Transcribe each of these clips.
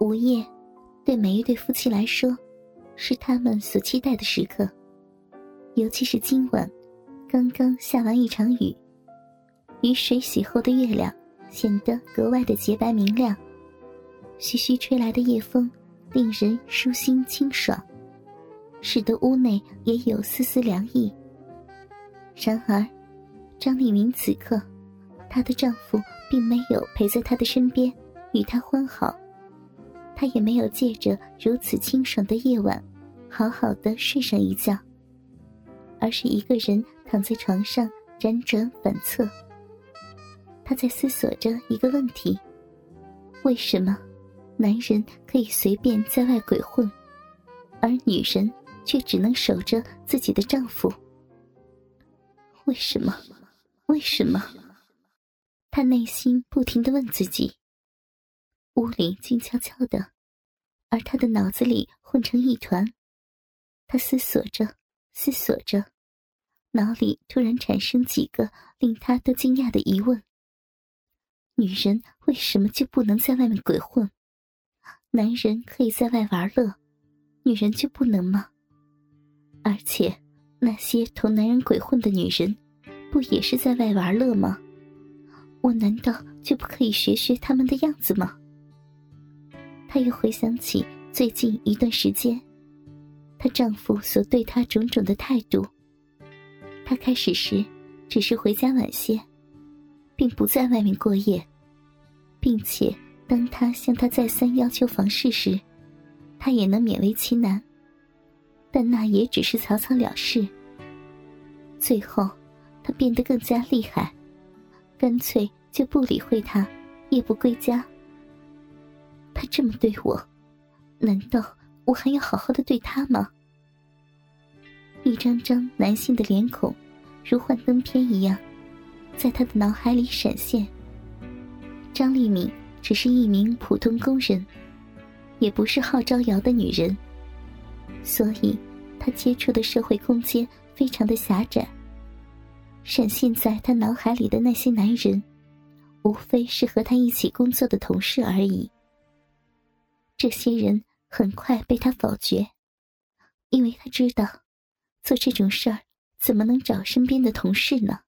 午夜，对每一对夫妻来说，是他们所期待的时刻。尤其是今晚，刚刚下完一场雨，雨水洗后的月亮显得格外的洁白明亮。徐徐吹来的夜风，令人舒心清爽，使得屋内也有丝丝凉意。然而，张丽明此刻，她的丈夫并没有陪在她的身边，与她欢好。她也没有借着如此清爽的夜晚，好好的睡上一觉，而是一个人躺在床上辗转反侧。她在思索着一个问题：为什么男人可以随便在外鬼混，而女人却只能守着自己的丈夫？为什么？为什么？他内心不停的问自己。屋里静悄悄的，而他的脑子里混成一团。他思索着，思索着，脑里突然产生几个令他都惊讶的疑问：女人为什么就不能在外面鬼混？男人可以在外玩乐，女人就不能吗？而且。那些同男人鬼混的女人，不也是在外玩乐吗？我难道就不可以学学他们的样子吗？她又回想起最近一段时间，她丈夫所对她种种的态度。她开始时只是回家晚些，并不在外面过夜，并且当他向他再三要求房事时，他也能勉为其难。但那也只是草草了事。最后，他变得更加厉害，干脆就不理会他，夜不归家。这么对我，难道我还要好好的对他吗？一张张男性的脸孔，如幻灯片一样，在他的脑海里闪现。张丽敏只是一名普通工人，也不是好招摇的女人。所以，他接触的社会空间非常的狭窄。闪现在他脑海里的那些男人，无非是和他一起工作的同事而已。这些人很快被他否决，因为他知道，做这种事儿怎么能找身边的同事呢？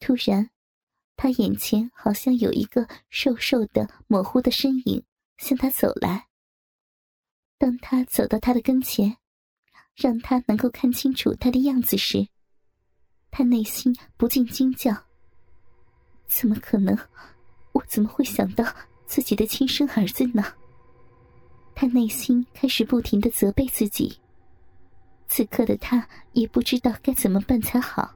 突然，他眼前好像有一个瘦瘦的、模糊的身影向他走来。当他走到他的跟前，让他能够看清楚他的样子时，他内心不禁惊叫：“怎么可能？我怎么会想到自己的亲生儿子呢？”他内心开始不停的责备自己。此刻的他也不知道该怎么办才好，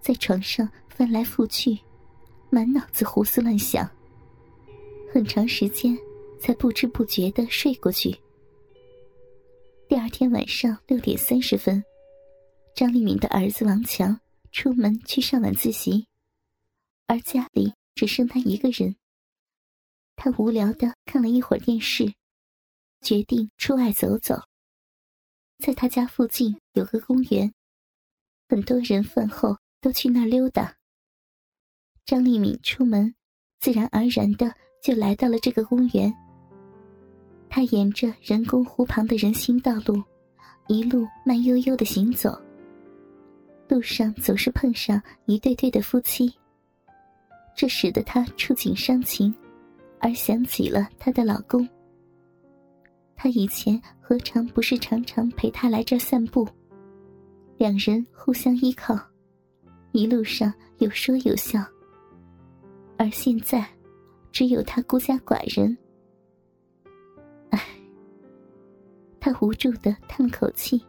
在床上翻来覆去，满脑子胡思乱想，很长时间。才不知不觉的睡过去。第二天晚上六点三十分，张丽敏的儿子王强出门去上晚自习，而家里只剩他一个人。他无聊的看了一会儿电视，决定出外走走。在他家附近有个公园，很多人饭后都去那儿溜达。张丽敏出门，自然而然的就来到了这个公园。他沿着人工湖旁的人行道路，一路慢悠悠的行走。路上总是碰上一对对的夫妻，这使得他触景伤情，而想起了她的老公。他以前何尝不是常常陪她来这儿散步，两人互相依靠，一路上有说有笑。而现在，只有他孤家寡人。他无助的叹了口气，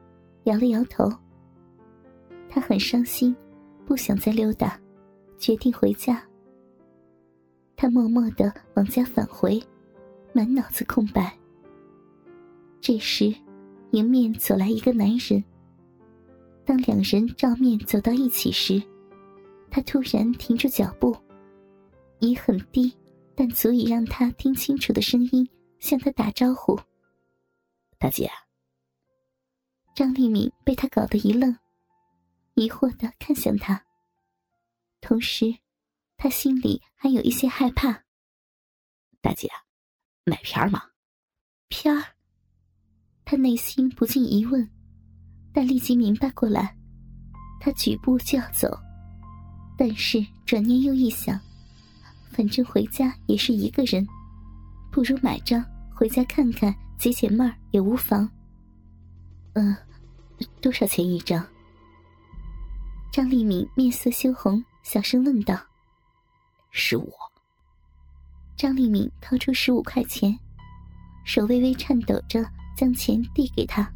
摇了摇头。他很伤心，不想再溜达，决定回家。他默默的往家返回，满脑子空白。这时，迎面走来一个男人。当两人照面走到一起时，他突然停住脚步，以很低但足以让他听清楚的声音向他打招呼。大姐，张丽敏被他搞得一愣，疑惑的看向他，同时，他心里还有一些害怕。大姐，买片儿吗？片儿。他内心不禁疑问，但立即明白过来。他举步就要走，但是转念又一想，反正回家也是一个人，不如买张回家看看解解闷儿也无妨。嗯，多少钱一张？张立敏面色羞红，小声问道：“十五。”张立敏掏出十五块钱，手微微颤抖着将钱递给他。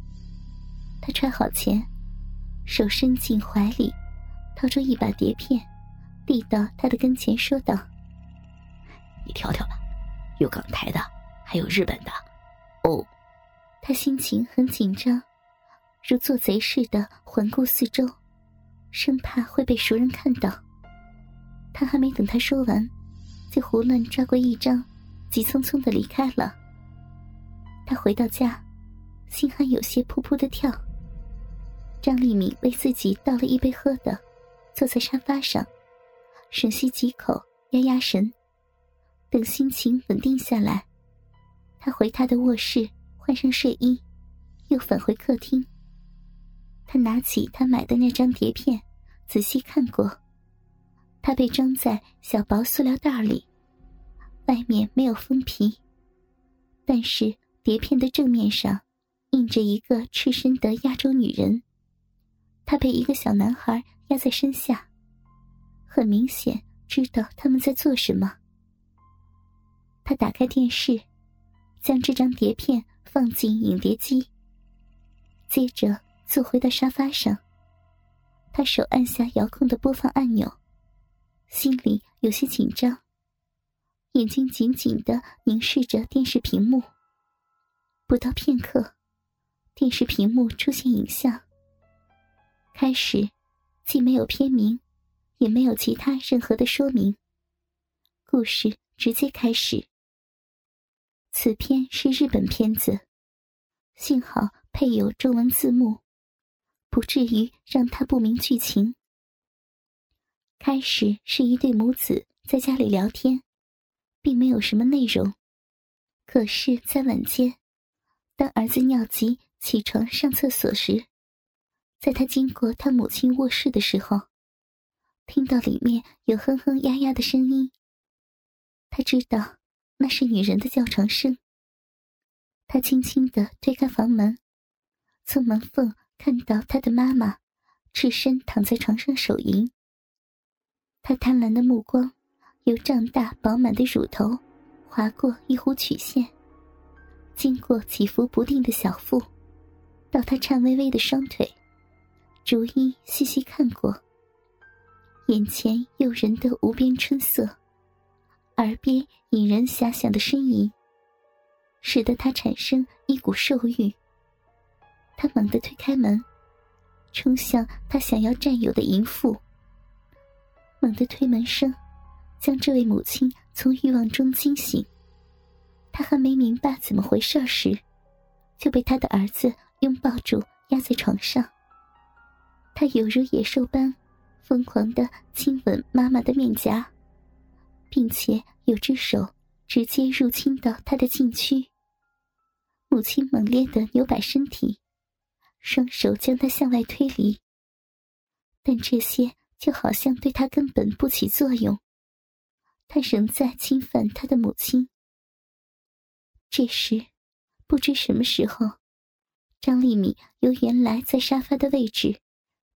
他揣好钱。手伸进怀里，掏出一把碟片，递到他的跟前，说道：“你挑挑吧，有港台的，还有日本的。”哦，他心情很紧张，如做贼似的环顾四周，生怕会被熟人看到。他还没等他说完，就胡乱抓过一张，急匆匆的离开了。他回到家，心还有些扑扑的跳。张立敏为自己倒了一杯喝的，坐在沙发上，深吸几口，压压神。等心情稳定下来，他回他的卧室换上睡衣，又返回客厅。他拿起他买的那张碟片，仔细看过。它被装在小薄塑料袋里，外面没有封皮，但是碟片的正面上印着一个赤身的亚洲女人。他被一个小男孩压在身下，很明显知道他们在做什么。他打开电视，将这张碟片放进影碟机，接着坐回到沙发上。他手按下遥控的播放按钮，心里有些紧张，眼睛紧紧的凝视着电视屏幕。不到片刻，电视屏幕出现影像。开始，既没有片名，也没有其他任何的说明。故事直接开始。此片是日本片子，幸好配有中文字幕，不至于让他不明剧情。开始是一对母子在家里聊天，并没有什么内容。可是，在晚间，当儿子尿急起床上厕所时，在他经过他母亲卧室的时候，听到里面有哼哼呀呀的声音。他知道那是女人的叫床声。他轻轻的推开房门，从门缝看到他的妈妈赤身躺在床上手淫。他贪婪的目光由胀大饱满的乳头划过一弧曲线，经过起伏不定的小腹，到他颤巍巍的双腿。逐一细细看过，眼前诱人的无边春色，耳边引人遐想的呻吟，使得他产生一股兽欲。他猛地推开门，冲向他想要占有的淫妇。猛地推门声，将这位母亲从欲望中惊醒。他还没明白怎么回事时，就被他的儿子拥抱住，压在床上。他犹如野兽般疯狂的亲吻妈妈的面颊，并且有只手直接入侵到她的禁区。母亲猛烈的扭摆身体，双手将她向外推离。但这些就好像对他根本不起作用，他仍在侵犯他的母亲。这时，不知什么时候，张丽敏由原来在沙发的位置。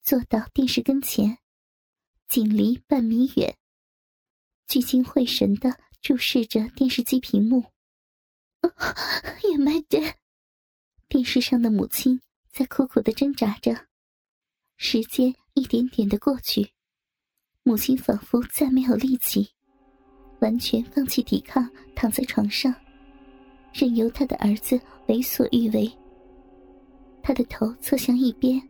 坐到电视跟前，仅离半米远，聚精会神的注视着电视机屏幕。也没得。电视上的母亲在苦苦的挣扎着。时间一点点的过去，母亲仿佛再没有力气，完全放弃抵抗，躺在床上，任由他的儿子为所欲为。他的头侧向一边。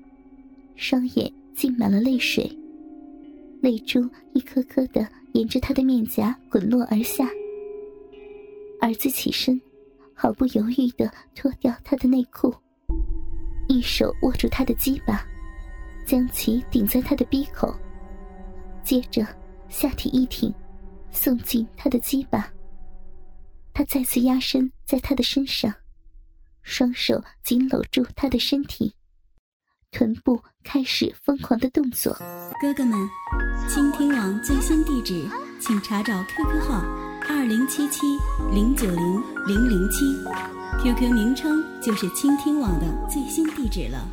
双眼浸满了泪水，泪珠一颗颗的沿着他的面颊滚落而下。儿子起身，毫不犹豫的脱掉他的内裤，一手握住他的鸡巴，将其顶在他的鼻口，接着下体一挺，送进他的鸡巴。他再次压身在他的身上，双手紧搂住他的身体，臀部开始疯狂的动作。哥哥们，倾听网最新地址，请查找 QQ 号二零七七零九零零零七，QQ 名称就是倾听网的最新地址了。